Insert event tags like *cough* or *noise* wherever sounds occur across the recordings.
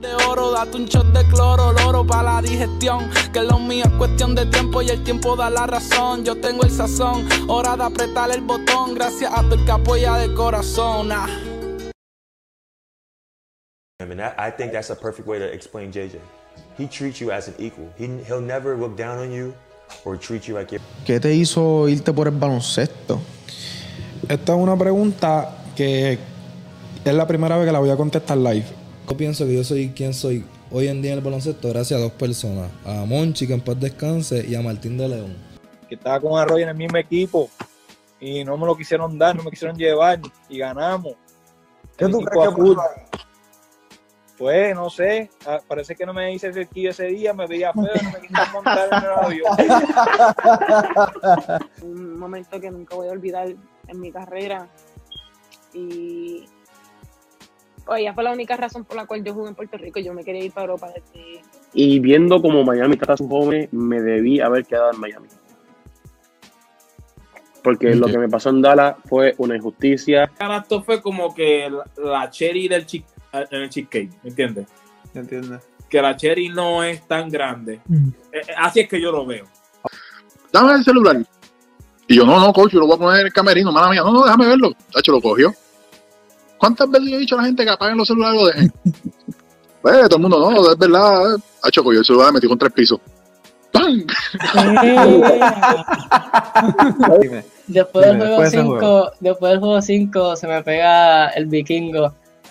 De oro, date un shot de cloro, loro para la digestión. Que lo mío es cuestión de tiempo y el tiempo da la razón. Yo tengo el sazón, hora de apretar el botón. Gracias a tu el que apoya de corazón. Ah. I mean, that, I think that's a perfect way to explain JJ. He treats you as an equal. He, he'll never look down on you or treat you like you're. ¿Qué te hizo irte por el baloncesto? Esta es una pregunta que es la primera vez que la voy a contestar live. Yo pienso que yo soy quien soy hoy en día en el baloncesto gracias a dos personas. A Monchi, que en paz descanse, y a Martín de León. que estaba con Arroyo en el mismo equipo y no me lo quisieron dar, no me quisieron llevar y ganamos. ¿Qué tú crees que ahí? Pues no sé, ah, parece que no me hice cerquillo ese día, me veía feo, no me quisieron montar en el avión. *laughs* un momento que nunca voy a olvidar en mi carrera. Y ella fue la única razón por la cual yo jugué en Puerto Rico. Yo me quería ir para Europa desde Y viendo como Miami trata a sus jóvenes, me debí haber quedado en Miami. Porque lo que me pasó en Dallas fue una injusticia. Esto fue como que la, cherry del chick, en el cheesecake, ¿me entiendes? ¿Entiendes? Que la cherry no es tan grande. Eh, eh, así es que yo lo veo. dame el celular. Y yo, no, no, coach, yo lo voy a poner en el camerino, mala mía. No, no, déjame verlo. Tacho, lo cogió. ¿Cuántas veces yo he dicho a la gente que apaguen los celulares y lo dejen? *laughs* pues, todo el mundo, no, es verdad. eh. Tacho, cogió el celular, me metió contra el piso. ¡Pam! *laughs* Después del juego después de ese 5, después del juego 5 se me pega el vikingo.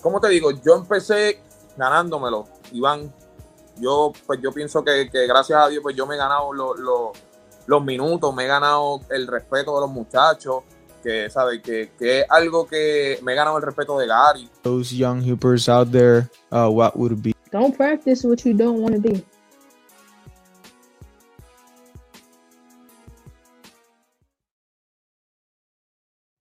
¿Cómo te digo? Yo empecé ganándomelo, Iván. Yo, pues yo pienso que, que gracias a Dios, pues yo me he ganado lo- lo- los minutos, me he ganado el respeto de los muchachos, que, ¿sabes? Que, que es algo que me he ganado el respeto de Gary. Those young hoopers out there, uh, what would be? Don't practice what you don't want to do.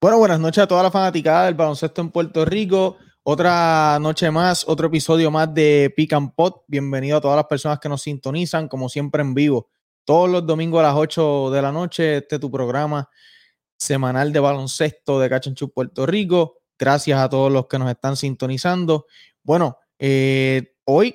Bueno, buenas noches a toda la fanaticada del baloncesto en Puerto Rico. Otra noche más, otro episodio más de Pick and Pot. Bienvenido a todas las personas que nos sintonizan, como siempre en vivo. Todos los domingos a las 8 de la noche, este es tu programa semanal de baloncesto de Cachanchú Puerto Rico. Gracias a todos los que nos están sintonizando. Bueno, eh, hoy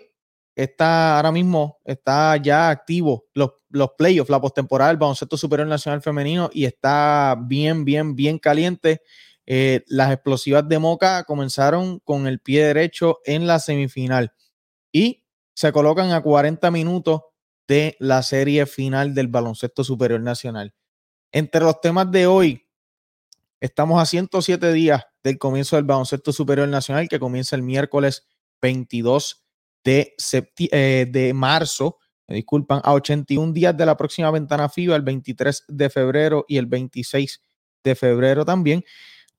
está ahora mismo está ya activo los, los playoffs, la postemporada del baloncesto superior nacional femenino y está bien, bien, bien caliente. Eh, las explosivas de Moca comenzaron con el pie derecho en la semifinal y se colocan a 40 minutos de la serie final del baloncesto superior nacional. Entre los temas de hoy, estamos a 107 días del comienzo del baloncesto superior nacional que comienza el miércoles 22 de, eh, de marzo, me disculpan, a 81 días de la próxima ventana FIBA, el 23 de febrero y el 26 de febrero también.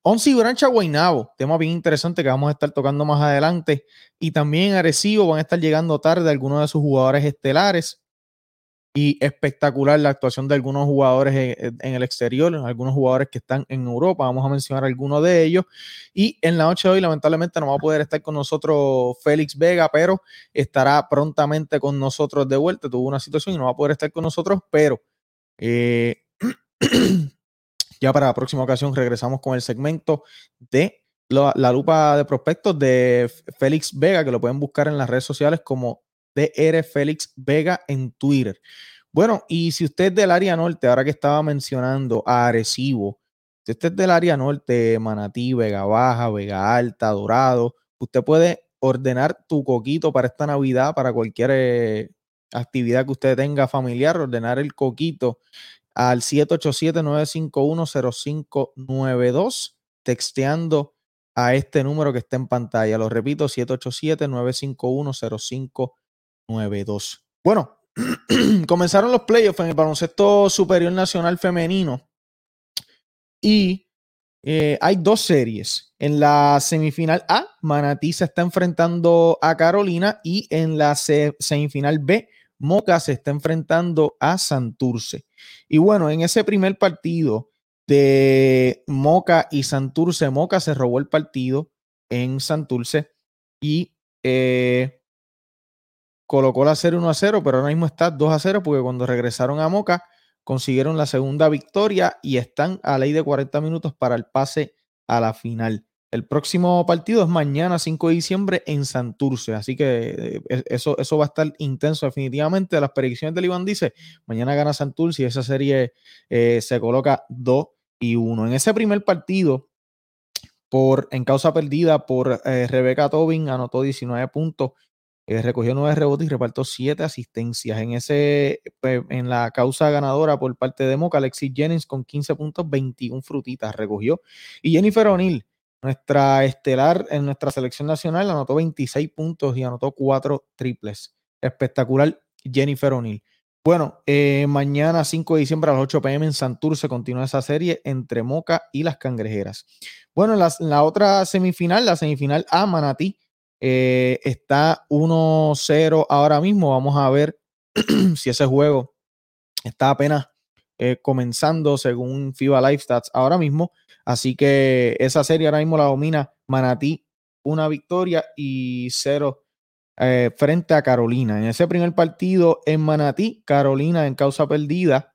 Once y Brancha Guaynabo, tema bien interesante que vamos a estar tocando más adelante. Y también Arecibo van a estar llegando tarde algunos de sus jugadores estelares. Y espectacular la actuación de algunos jugadores en, el exterior, algunos jugadores que están en Europa. Vamos a mencionar algunos de ellos. Y en la noche de hoy, lamentablemente, no va a poder estar con nosotros Félix Vega, pero estará prontamente con nosotros de vuelta. Tuvo una situación y no va a poder estar con nosotros, pero eh, *clears throat* ya para la próxima ocasión regresamos con el segmento de la, la lupa de prospectos de Félix Vega, que lo pueden buscar en las redes sociales como DR Félix Vega en Twitter. Bueno, y si usted es del área norte, ahora que estaba mencionando a Arecibo, si usted es del área norte, Manatí, Vega Baja, Vega Alta, Dorado, usted puede ordenar tu coquito para esta Navidad, para cualquier eh, actividad que usted tenga familiar, ordenar el coquito al 787-951-0592, texteando a este número que está en pantalla. Lo repito, 787-951-0592. Bueno, *clears throat* comenzaron los playoffs en el baloncesto superior nacional femenino y eh, hay dos series. En la semifinal A, Manatí se está enfrentando a Carolina y en la se- semifinal B, Moca se está enfrentando a Santurce. Y bueno, en ese primer partido de Moca y Santurce, Moca se robó el partido en Santurce y eh, colocó la serie 1 a 0, pero ahora mismo está 2 a 0 porque cuando regresaron a Moca consiguieron la segunda victoria y están a ley de 40 minutos para el pase a la final. El próximo partido es mañana 5 de diciembre en Santurce, así que eh, eso, eso va a estar intenso definitivamente. Las predicciones del Iván dice, mañana gana Santurce y esa serie eh, se coloca 2 y 1. En ese primer partido, por, en causa perdida por eh, Rebeca Tobin, anotó 19 puntos, eh, recogió 9 rebotes y repartió 7 asistencias. En, ese, pues, en la causa ganadora por parte de Moca, Alexis Jennings con 15 puntos, 21 frutitas recogió. Y Jennifer O'Neill, nuestra estelar en nuestra selección nacional, anotó 26 puntos y anotó 4 triples. Espectacular, Jennifer O'Neill. Bueno, eh, mañana 5 de diciembre a las 8 pm en Santurce continúa esa serie entre Moca y las Cangrejeras. Bueno, la, la otra semifinal, la semifinal A, Manatí, eh, está 1-0 ahora mismo. Vamos a ver *clears throat* si ese juego está apenas eh, comenzando según FIBA Live Stats ahora mismo. Así que esa serie ahora mismo la domina Manatí, una victoria y cero eh, frente a Carolina. En ese primer partido en Manatí, Carolina en causa perdida,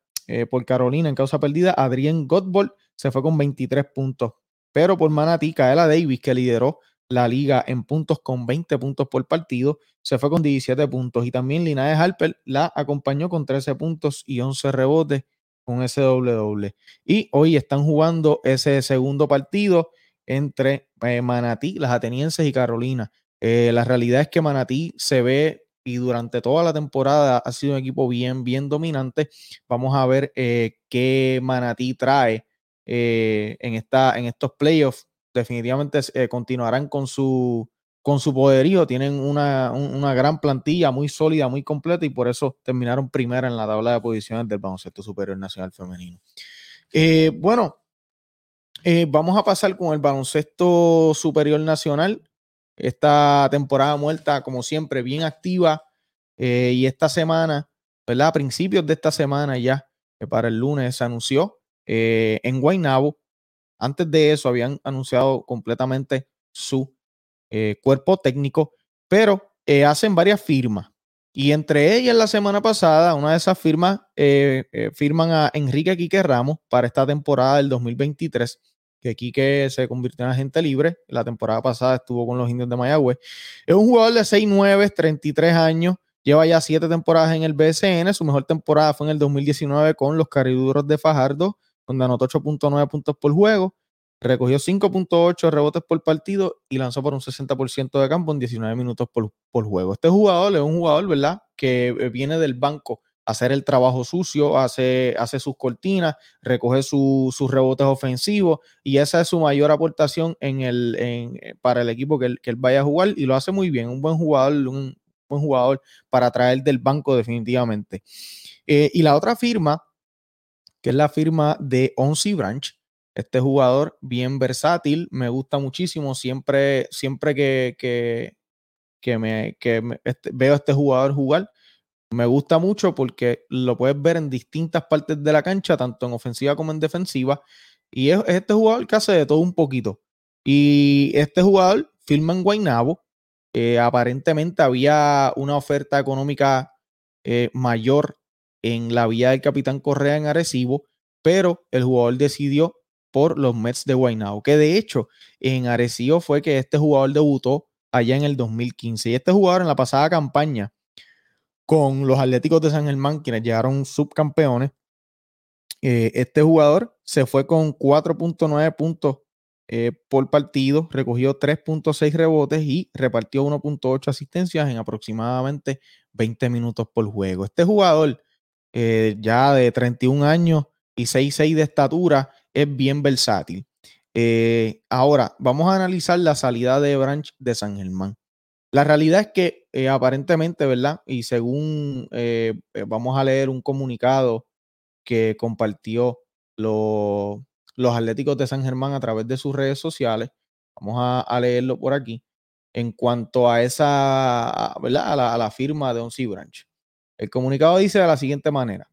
por Carolina en causa perdida, Adrián Godbold se fue con 23 puntos. Pero por Manatí, Kaela Davis, que lideró la liga en puntos con 20 puntos por partido, se fue con 17 puntos. Y también Linares Harper la acompañó con 13 puntos y 11 rebotes con ese doble doble. Y hoy están jugando ese segundo partido entre eh, Manatí, las atenienses y Carolina. Eh, la realidad es que Manatí se ve y durante toda la temporada ha sido un equipo bien, bien dominante. Vamos a ver eh, qué Manatí trae en, esta, en estos playoffs. Definitivamente eh, continuarán con su, con su poderío. Tienen una, un- una gran plantilla muy sólida, muy completa y por eso terminaron primera en la tabla de posiciones del baloncesto superior nacional femenino. Eh, bueno, eh, vamos a pasar con el baloncesto superior nacional. Esta temporada muerta, como siempre, bien activa. y esta semana, ¿verdad? A principios de esta semana ya, que para el lunes se anunció en Guaynabo. Antes de eso habían anunciado completamente su eh, cuerpo técnico, pero eh, hacen varias firmas. Y entre ellas, la semana pasada, una de esas firmas eh, eh, firman a Enrique Quique Ramos para esta temporada del 2023, que Quique se convirtió en agente libre. La temporada pasada estuvo con los indios de Mayagüez. Es un jugador de 6'9, 33 años, lleva ya 7 temporadas en el BSN. Su mejor temporada fue en el 2019 con los Cariduros de Fajardo, donde anotó 8.9 puntos por juego. Recogió 5.8 rebotes por partido y lanzó por un 60% de campo en 19 minutos por, por juego. Este jugador es un jugador, ¿verdad? Que eh, viene del banco a hacer el trabajo sucio, hace, hace sus cortinas, recoge su- sus rebotes ofensivos y esa es su mayor aportación en el, en- eh, para el equipo que él, que él vaya a jugar y lo hace muy bien. Un buen jugador, un buen jugador para traer del banco definitivamente. Eh, y la otra firma, que es la firma de Onsi Branch, este jugador bien versátil, me gusta muchísimo. Siempre, siempre que, que, que me, que este- veo a este jugador jugar, me gusta mucho porque lo puedes ver en distintas partes de la cancha, tanto en ofensiva como en defensiva. Y es, es este jugador que hace de todo un poquito. Y este jugador firma en Guaynabo. Eh, aparentemente había una oferta económica eh, mayor en la vía del Capitán Correa en Arecibo, pero el jugador decidió por los Mets de Guaynabo, que de hecho en Arecibo fue que este jugador debutó allá en el 2015. Y este jugador en la pasada campaña con los Atléticos de San Germán, quienes llegaron subcampeones, eh, este jugador se fue con 4.9 puntos eh, por partido, recogió 3.6 rebotes y repartió 1.8 asistencias en aproximadamente 20 minutos por juego. Este jugador, eh, ya de 31 años y 6'6 de estatura, es bien versátil. Eh, ahora, vamos a analizar la salida de Branch de San Germán. La realidad es que eh, aparentemente, ¿verdad? Y según vamos a leer un comunicado que compartió lo- los Atléticos de San Germán a través de sus redes sociales, vamos a, leerlo por aquí, en cuanto a esa, ¿verdad? A la, firma de Oncy Branch. El comunicado dice de la siguiente manera.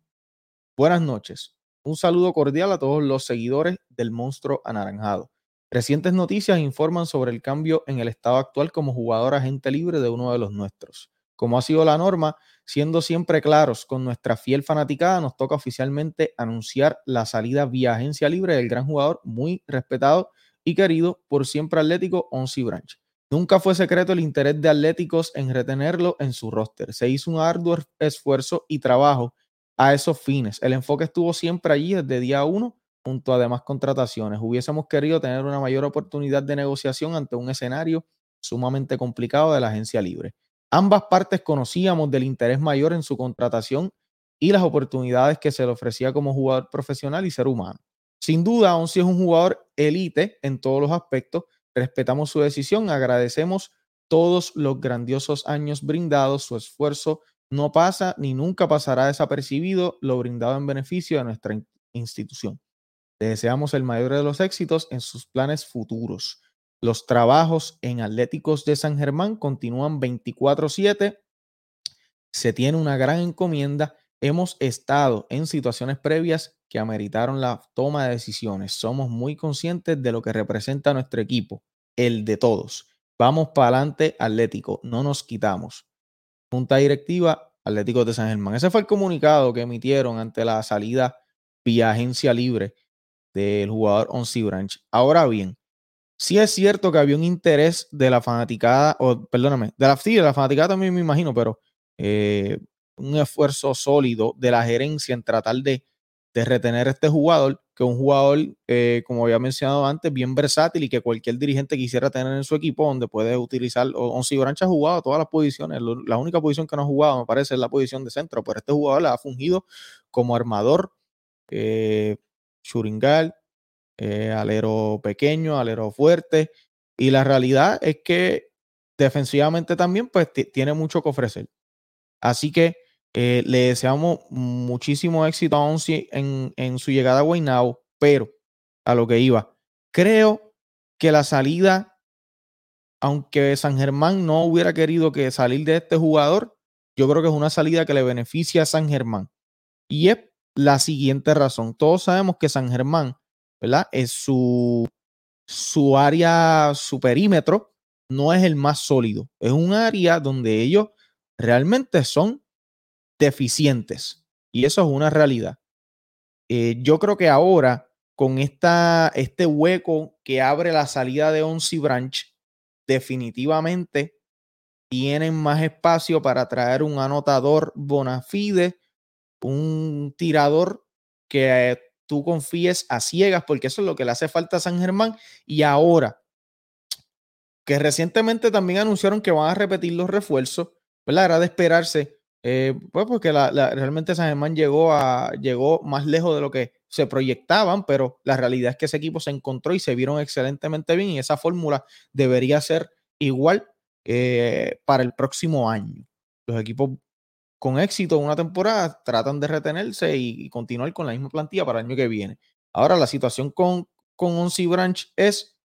Buenas noches. Un saludo cordial a todos los seguidores del monstruo anaranjado. Recientes noticias informan sobre el cambio en el estado actual como jugador agente libre de uno de los nuestros. Como ha sido la norma, siendo siempre claros con nuestra fiel fanaticada, nos toca oficialmente anunciar la salida vía agencia libre del gran jugador muy respetado y querido por siempre Atlético Oncy Branch. Nunca fue secreto el interés de Atléticos en retenerlo en su roster. Se hizo un arduo esfuerzo y trabajo a esos fines. El enfoque estuvo siempre allí desde día uno, junto a demás contrataciones. Hubiésemos querido tener una mayor oportunidad de negociación ante un escenario sumamente complicado de la agencia libre. Ambas partes conocíamos del interés mayor en su contratación y las oportunidades que se le ofrecía como jugador profesional y ser humano. Sin duda, Onsi es un jugador elite en todos los aspectos. Respetamos su decisión, agradecemos todos los grandiosos años brindados, su esfuerzo no pasa ni nunca pasará desapercibido lo brindado en beneficio de nuestra in- institución. Le deseamos el mayor de los éxitos en sus planes futuros. Los trabajos en Atléticos de San Germán continúan 24/7. Se tiene una gran encomienda. Hemos estado en situaciones previas que ameritaron la toma de decisiones. Somos muy conscientes de lo que representa nuestro equipo, el de todos. Vamos para adelante, Atlético, no nos quitamos. Junta Directiva Atlético de San Germán. Ese fue el comunicado que emitieron ante la salida vía agencia libre del jugador Onsi Branch. Ahora bien, sí es cierto que había un interés de la fanaticada, o perdóname, de la, sí, de la fanaticada también me imagino, pero eh, un esfuerzo sólido de la gerencia en tratar de, de retener a este jugador, que es un jugador, eh, como había mencionado antes, bien versátil y que cualquier dirigente quisiera tener en su equipo, donde puede utilizar. Onsi Branch ha jugado todas las posiciones. La única posición que no ha jugado, me parece, es la posición de centro, pero este jugador la ha fungido como armador, eh, churingal, eh, alero pequeño, alero fuerte. Y la realidad es que defensivamente también, pues ti- tiene mucho que ofrecer. Así que eh, le deseamos muchísimo éxito a Onsi en, en su llegada a Guaynabo, pero a lo que iba, creo que la salida, aunque San Germán no hubiera querido que salir de este jugador, yo creo que es una salida que le beneficia a San Germán. Y es la siguiente razón. Todos sabemos que San Germán, ¿verdad? Es su, su área, su perímetro, no es el más sólido. Es un área donde ellos realmente son deficientes. Y eso es una realidad. Eh, yo creo que ahora, con esta, este hueco que abre la salida de Onsi Branch, definitivamente tienen más espacio para traer un anotador bona fide, un tirador que eh, tú confíes a ciegas, porque eso es lo que le hace falta a San Germán. Y ahora, que recientemente también anunciaron que van a repetir los refuerzos, ¿verdad? Era de esperarse, eh, pues porque la- la- realmente San Germán llegó, a, llegó más lejos de lo que se proyectaban, pero la realidad es que ese equipo se encontró y se vieron excelentemente bien y esa fórmula debería ser igual eh, para el próximo año. Los equipos con éxito en una temporada tratan de retenerse y, continuar con la misma plantilla para el año que viene. Ahora, la situación con, con Onsi Branch es,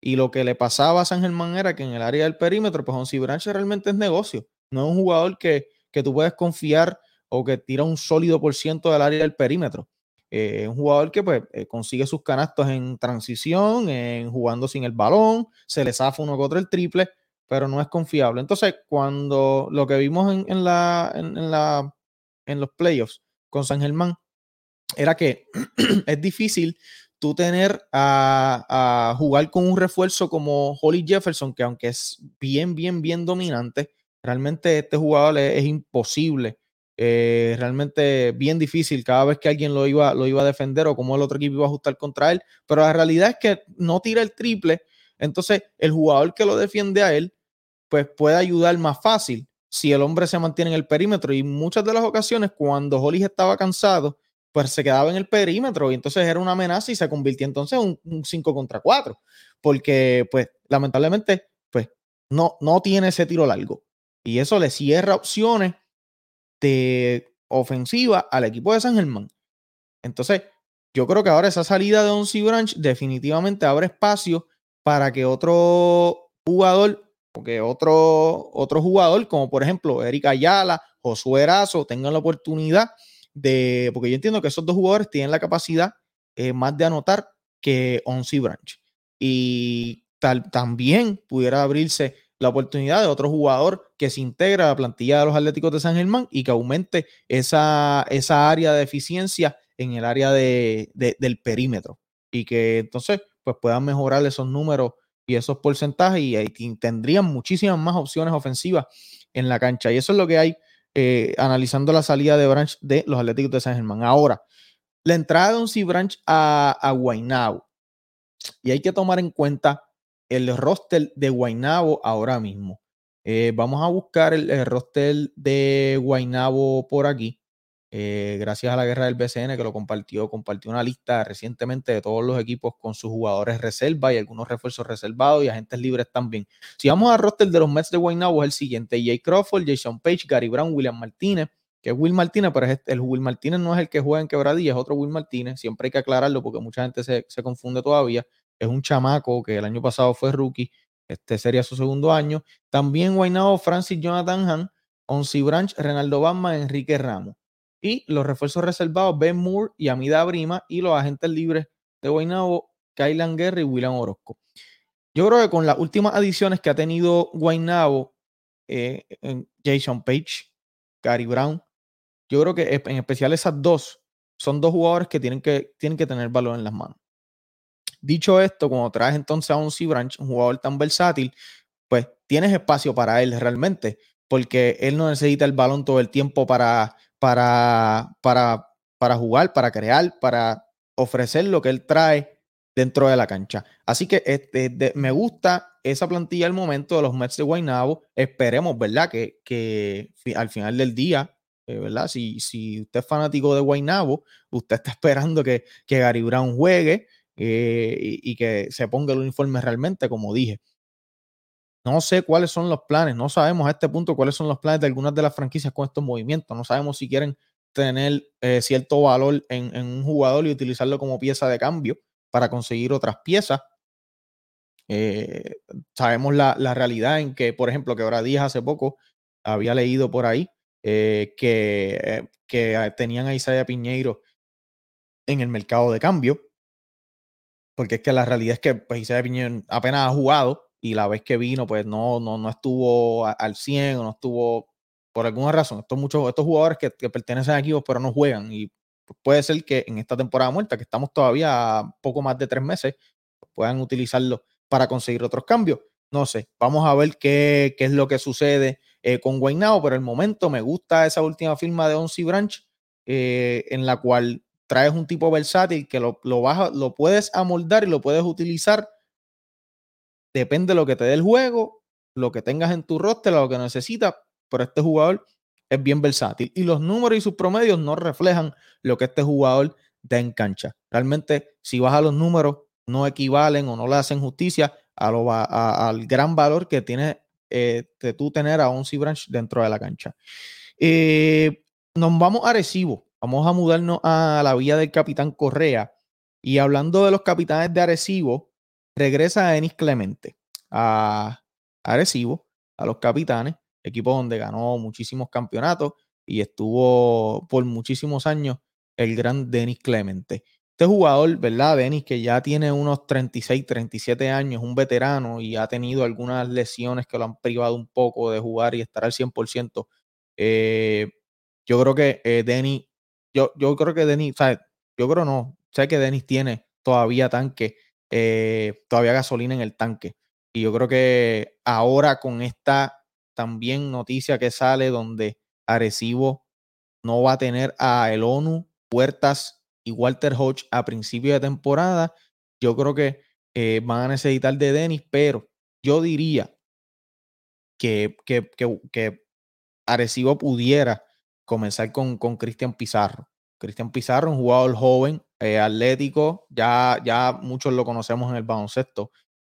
y lo que le pasaba a San Germán era que en el área del perímetro, pues Onsi Branch realmente es negocio. No es un jugador que, que tú puedes confiar o que tira un sólido por ciento del área del perímetro. Eh, un jugador que pues eh, consigue sus canastos en transición, en jugando sin el balón, se le zafa uno otro el triple, pero no es confiable. Entonces, cuando lo que vimos en, la, en la, en los playoffs con San Germán era que *clears throat* es difícil tú tener a, a jugar con un refuerzo como Holly Jefferson, que aunque es bien, bien, bien dominante, realmente este jugador es, imposible eh, realmente bien difícil cada vez que alguien lo iba, lo iba a defender o cómo el otro equipo iba a ajustar contra él. Pero la realidad es que no tira el triple. Entonces, el jugador que lo defiende a él, pues puede ayudar más fácil si el hombre se mantiene en el perímetro. Y muchas de las ocasiones, cuando Hollis estaba cansado, pues se quedaba en el perímetro y entonces era una amenaza y se convirtió entonces en un 5 contra 4. Porque, pues, lamentablemente, pues, no, no tiene ese tiro largo. Y eso le cierra opciones de ofensiva al equipo de San Germán. Entonces, yo creo que ahora esa salida de Onsi Branch definitivamente abre espacio para que otro jugador, o que otro, otro jugador, como por ejemplo Erika Ayala, Josué Erazo, tengan la oportunidad de, porque yo entiendo que esos dos jugadores tienen la capacidad eh, más de anotar que Onsi Branch. Y tal, también pudiera abrirse la oportunidad de otro jugador que se integra a la plantilla de los Atléticos de San Germán y que aumente esa, esa área de eficiencia en el área de, del perímetro y que entonces pues puedan mejorar esos números y esos porcentajes y, tendrían muchísimas más opciones ofensivas en la cancha. Y eso es lo que hay eh, analizando la salida de Branch de los Atléticos de San Germán. Ahora, la entrada de un C Branch a, a Guaynabo. Y hay que tomar en cuenta el roster de Guaynabo ahora mismo. Eh, vamos a buscar el, roster de Guaynabo por aquí. Eh, gracias a la guerra del BCN que lo compartió, compartió una lista recientemente de todos los equipos con sus jugadores reserva y algunos refuerzos reservados y agentes libres también. Si vamos al roster de los Mets de Guaynabo es el siguiente: Jay Crawford, Jason Page, Gary Brown, William Martínez, que es Will Martínez, pero el Will Martínez no es el que juega en Quebradilla, es otro Will Martínez. Siempre hay que aclararlo porque mucha gente se, se confunde todavía es un chamaco que el año pasado fue rookie, este sería su segundo año. También Guaynabo, Francis Jonathan Han, Onsi Branch, Renaldo Bama, Enrique Ramos. Y los refuerzos reservados, Ben Moore y Amida Brima, y los agentes libres de Guaynabo, Kylan Guerra y William Orozco. Yo creo que con las últimas adiciones que ha tenido Guaynabo, eh, Jason Page, Gary Brown, yo creo que en especial esas dos son dos jugadores que tienen que, tienen que tener valor en las manos. Dicho esto, cuando traes entonces a un C-Branch, un jugador tan versátil, pues tienes espacio para él realmente, porque él no necesita el balón todo el tiempo para, para, para, para jugar, para crear, para ofrecer lo que él trae dentro de la cancha. Así que este, me gusta esa plantilla al momento de los Mets de Guaynabo. Esperemos, ¿verdad? Que, que al final del día, eh, ¿verdad? Si, si usted es fanático de Guaynabo, usted está *laughs* esperando que, que Gary Brown juegue, eh, y, que se ponga el uniforme realmente, como dije. No sé cuáles son los planes, no sabemos a este punto cuáles son los planes de algunas de las franquicias con estos movimientos, no sabemos si quieren tener eh, cierto valor en, un jugador y utilizarlo como pieza de cambio para conseguir otras piezas. Eh, sabemos la, realidad en que, por ejemplo, que ahora Díaz hace poco había leído por ahí que, que tenían a Isaiah Piñeiro en el mercado de cambio porque es que la realidad es que pues, Isaiah Piñón apenas ha jugado y la vez que vino, pues no, no, no estuvo al 100 o no estuvo por alguna razón. Estos, muchos, estos jugadores que, pertenecen a equipos pero no juegan y puede ser que en esta temporada muerta, que estamos todavía a poco más de tres meses, puedan utilizarlo para conseguir otros cambios. No sé, vamos a ver qué, qué es lo que sucede eh, con Guaynao, pero el momento me gusta esa última firma de Onsi Branch, eh, en la cual traes un tipo versátil que lo, lo, lo puedes amoldar y lo puedes utilizar. Depende de lo que te dé el juego, lo que tengas en tu roster, lo que necesitas, pero este jugador es bien versátil. Y los números y sus promedios no reflejan lo que este jugador da en cancha. Realmente, si vas a los números, no equivalen o no le hacen justicia a lo, al gran valor que tiene eh, de tú tener a Onsi Branch dentro de la cancha. Eh, nos vamos a Arecibo. Vamos a mudarnos a la vía del capitán Correa. Y hablando de los capitanes de Arecibo, regresa a Denis Clemente a Arecibo, a los capitanes, equipo donde ganó muchísimos campeonatos y estuvo por muchísimos años el gran Denis Clemente. Este jugador, ¿verdad? Denis, que ya tiene unos 36, 37 años, un veterano y ha tenido algunas lesiones que lo han privado un poco de jugar y estar al 100%. Eh, yo creo que eh, Denis yo, yo creo que Denis, ¿sabes? Yo creo no. Sé que Denis tiene todavía tanque, eh, todavía gasolina en el tanque. Y yo creo que ahora con esta también noticia que sale donde Arecibo no va a tener a El ONU, Puertas y Walter Hodge a principio de temporada. Yo creo que eh, van a necesitar de Denis, pero yo diría que, que, que Arecibo pudiera comenzar con, con Cristian Pizarro. Cristian Pizarro, un jugador joven, eh, atlético, ya, ya muchos lo conocemos en el baloncesto.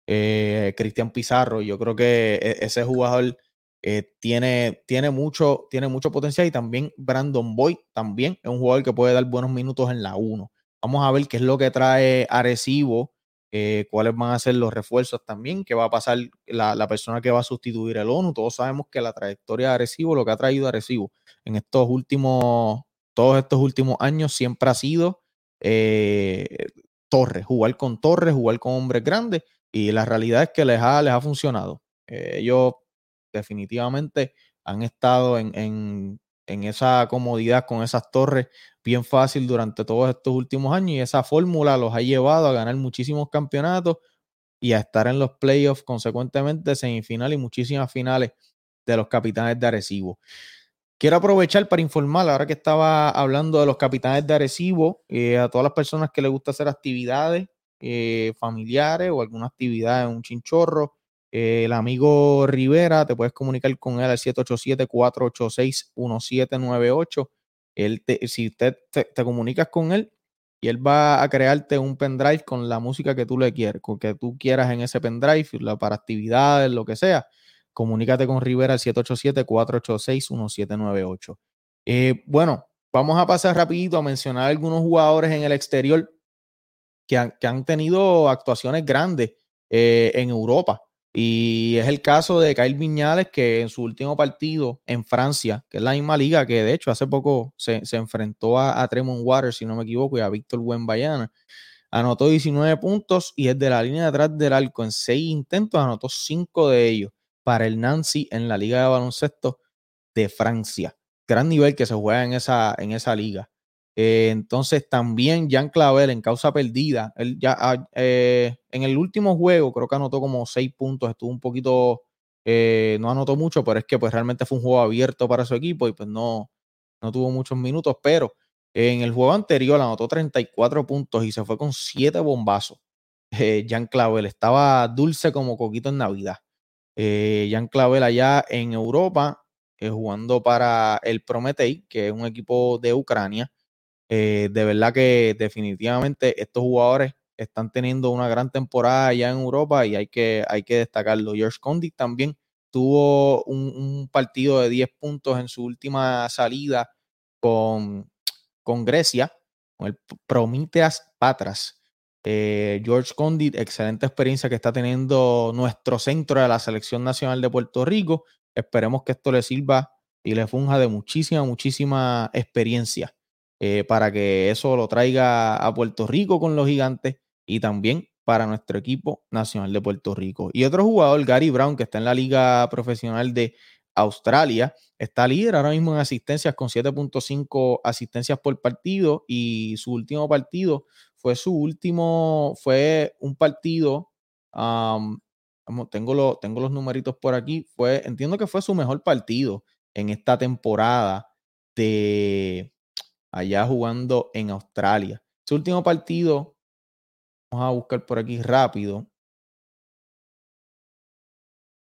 Eh, Cristian Pizarro, yo creo que e, ese jugador eh, tiene, tiene, mucho, tiene mucho potencial y también Brandon Boyd también es un jugador que puede dar buenos minutos en la 1. Vamos a ver qué es lo que trae Arecibo, eh, cuáles van a ser los refuerzos también, qué va a pasar la, la, persona que va a sustituir el ONU. Todos sabemos que la trayectoria de Arecibo, lo que ha traído Arecibo en estos últimos, todos estos últimos años siempre ha sido eh, Torres, jugar con Torres, jugar con hombres grandes y la realidad es que les ha, les ha funcionado. Eh, ellos definitivamente han estado en, en, esa comodidad con esas torres bien fácil durante todos estos últimos años y esa fórmula los ha llevado a ganar muchísimos campeonatos y a estar en los playoffs consecuentemente semifinal y muchísimas finales de los capitanes de Arecibo. Quiero aprovechar para informar, ahora que estaba hablando de los capitanes de Arecibo, eh, a todas las personas que les gusta hacer actividades eh, familiares o alguna actividad en un chinchorro, el amigo Rivera, te puedes comunicar con él al 787-486-1798. Él te, si usted te, te, comunicas con él y él va a crearte un pendrive con la música que tú le quieres, con que tú quieras en ese pendrive, para actividades, lo que sea, comunícate con Rivera al 787-486-1798. Eh, bueno, vamos a pasar rapidito a mencionar algunos jugadores en el exterior que han, que han tenido actuaciones grandes eh, en Europa. Y es el caso de Kyle Viñales, que en su último partido en Francia, que es la misma liga que de hecho hace poco se, se enfrentó a, Tremont Waters, si no me equivoco, y a Víctor Buenbayana, anotó 19 puntos y es de la línea de atrás del arco en 6 intentos, anotó 5 de ellos para el Nancy en la Liga de Baloncesto de Francia. Gran nivel que se juega en esa, en esa liga. Eh, entonces también Jan Clavel en causa perdida. Él ya ah, eh, en el último juego creo que anotó como seis puntos. Estuvo un poquito, eh, no anotó mucho, pero es que pues realmente fue un juego abierto para su equipo y pues no, no tuvo muchos minutos. Pero en el juego anterior anotó 34 puntos y se fue con siete bombazos. Jan Clavel estaba dulce como coquito en Navidad. Jan Clavel allá en Europa jugando para el Prometei, que es un equipo de Ucrania. Eh, de verdad que definitivamente estos jugadores están teniendo una gran temporada allá en Europa y hay que, hay que destacarlo. George Condit también tuvo un, partido de 10 puntos en su última salida con, con Grecia, con el Prometheas Patras. Eh, George Condit, excelente experiencia que está teniendo nuestro centro de la Selección Nacional de Puerto Rico. Esperemos que esto le sirva y le funja de muchísima, muchísima experiencia eh, para que eso lo traiga a Puerto Rico con los gigantes y también para nuestro equipo nacional de Puerto Rico. Y otro jugador, Gary Brown, que está en la Liga Profesional de Australia, está líder ahora mismo en asistencias con 7.5 asistencias por partido y su último partido fue su último, fue un partido, um, tengo, lo, tengo los numeritos por aquí, fue, entiendo que fue su mejor partido en esta temporada de allá jugando en Australia. Su último partido, vamos a buscar por aquí rápido,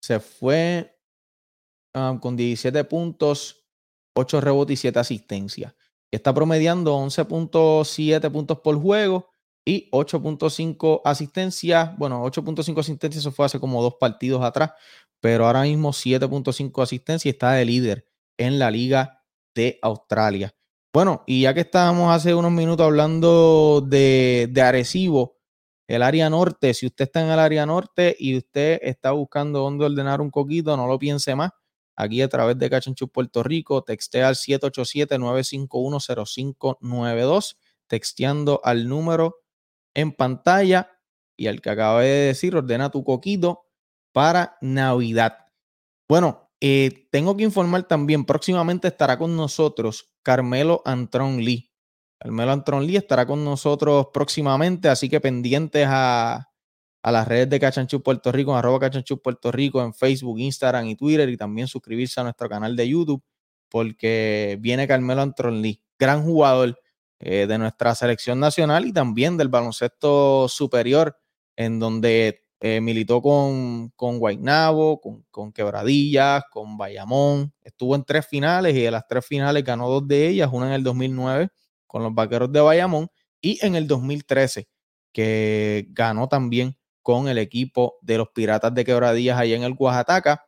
se fue um, con 17 puntos, 8 rebotes y 7 asistencias. Está promediando 11.7 puntos por juego y 8.5 asistencias. Bueno, 8.5 asistencias, eso fue hace como dos partidos atrás, pero ahora mismo 7.5 asistencias y está de líder en la Liga de Australia. Bueno, y ya que estábamos hace unos minutos hablando de, de Arecibo, el área norte, si usted está en el área norte y usted está buscando dónde ordenar un coquito, no lo piense más aquí a través de Cachanchu Puerto Rico. Textea al 787-951-0592, texteando al número en pantalla y al que acabé de decir, ordena tu coquito para Navidad. Bueno, eh, tengo que informar también, próximamente estará con nosotros Carmelo Antron Lee. Carmelo Antron Lee estará con nosotros próximamente, así que pendientes a, a las redes de Cachanchu Puerto Rico, en arroba Cachanchu Puerto Rico, en Facebook, Instagram y Twitter, y también suscribirse a nuestro canal de YouTube. porque viene Carmelo Anthony, gran jugador eh, de nuestra selección nacional y también del baloncesto superior, en donde eh, militó con, con Guaynabo, con, con, Quebradillas, con Bayamón. Estuvo en tres finales y de las tres finales ganó dos de ellas, una en el 2009 con los Vaqueros de Bayamón y en el 2013 que ganó también con el equipo de los Piratas de Quebradillas allá en el Oaxaca,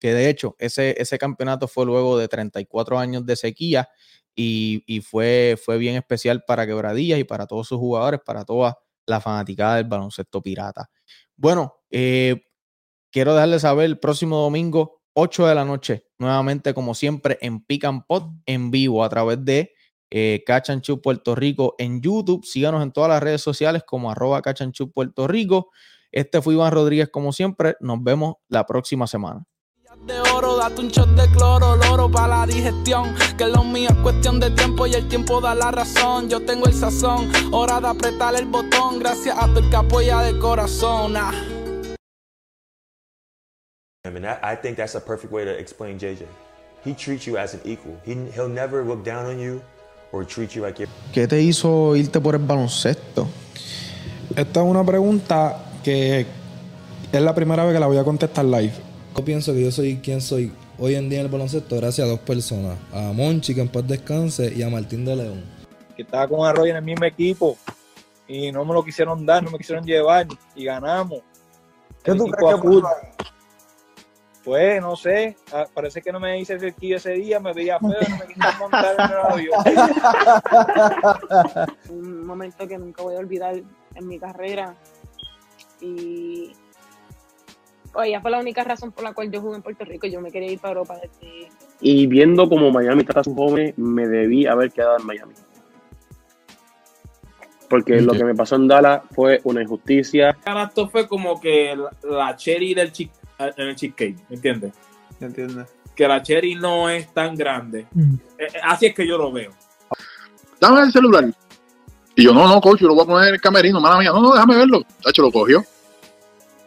que de hecho ese, ese campeonato fue luego de 34 años de sequía y, fue, fue bien especial para Quebradillas y para todos sus jugadores, para toda la fanaticada del baloncesto pirata. Bueno, eh, quiero dejarles saber el próximo domingo, 8 de la noche, nuevamente como siempre en Pick Pot en vivo a través de eh, Puerto Rico en YouTube. Síganos en todas las redes sociales como arroba Cachanchu Puerto Rico. Este fue Iván Rodríguez como siempre. Nos vemos la próxima semana date un shot de cloro, loro para la digestión. Que lo mío es cuestión de tiempo y el tiempo da la razón. Yo tengo el sazón, hora de apretar el botón. Gracias a tu el que apoya de corazón. Ah. I mean, I think that's a perfect way to explain JJ. He treats you as an equal. He, he'll never look down on you or treat you like you're... ¿Qué te hizo irte por el baloncesto? Esta es una pregunta que es la primera vez que la voy a contestar live. Yo pienso que yo soy quien soy hoy en día en el baloncesto gracias a dos personas. A Monchi, que en paz descanse, y a Martín de León. Que estaba con Arroyo en el mismo equipo y no me lo quisieron dar, no me quisieron llevar y ganamos. ¿Qué tú crees que Pues no sé, ah, parece que no me hice cerquillo ese día, me veía feo, no me quisieron montar en el avión. *laughs* Un momento que nunca voy a olvidar en mi carrera y ella fue la única razón por la cual yo jugué en Puerto Rico. Yo me quería ir para Europa desde... Y viendo como Miami trata a sus jóvenes, me debí haber quedado en Miami. Porque lo que me pasó en Dallas fue una injusticia. Esto fue como que la, cherry del chick, en el cheesecake, ¿me entiendes? ¿Me Que la cherry no es tan grande. Mm. Eh, eh, así es que yo lo veo. Dame el celular. Y yo, no, no, coach, yo lo voy a poner en el camerino, mala mía. No, no, déjame verlo. Tacho, lo cogió.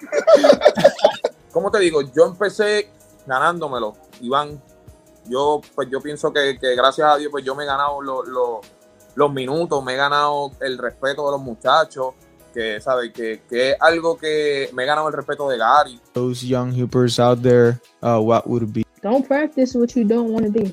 *laughs* Como te digo, yo empecé ganándomelo, Iván. Yo, pues yo pienso que, gracias a Dios, pues yo me he ganado los minutos, me he ganado el respeto de los muchachos, que sabe que, que, es algo que me he ganado el respeto de Gary. Those young hoopers out there, uh, what would be? Don't practice what you don't want to do.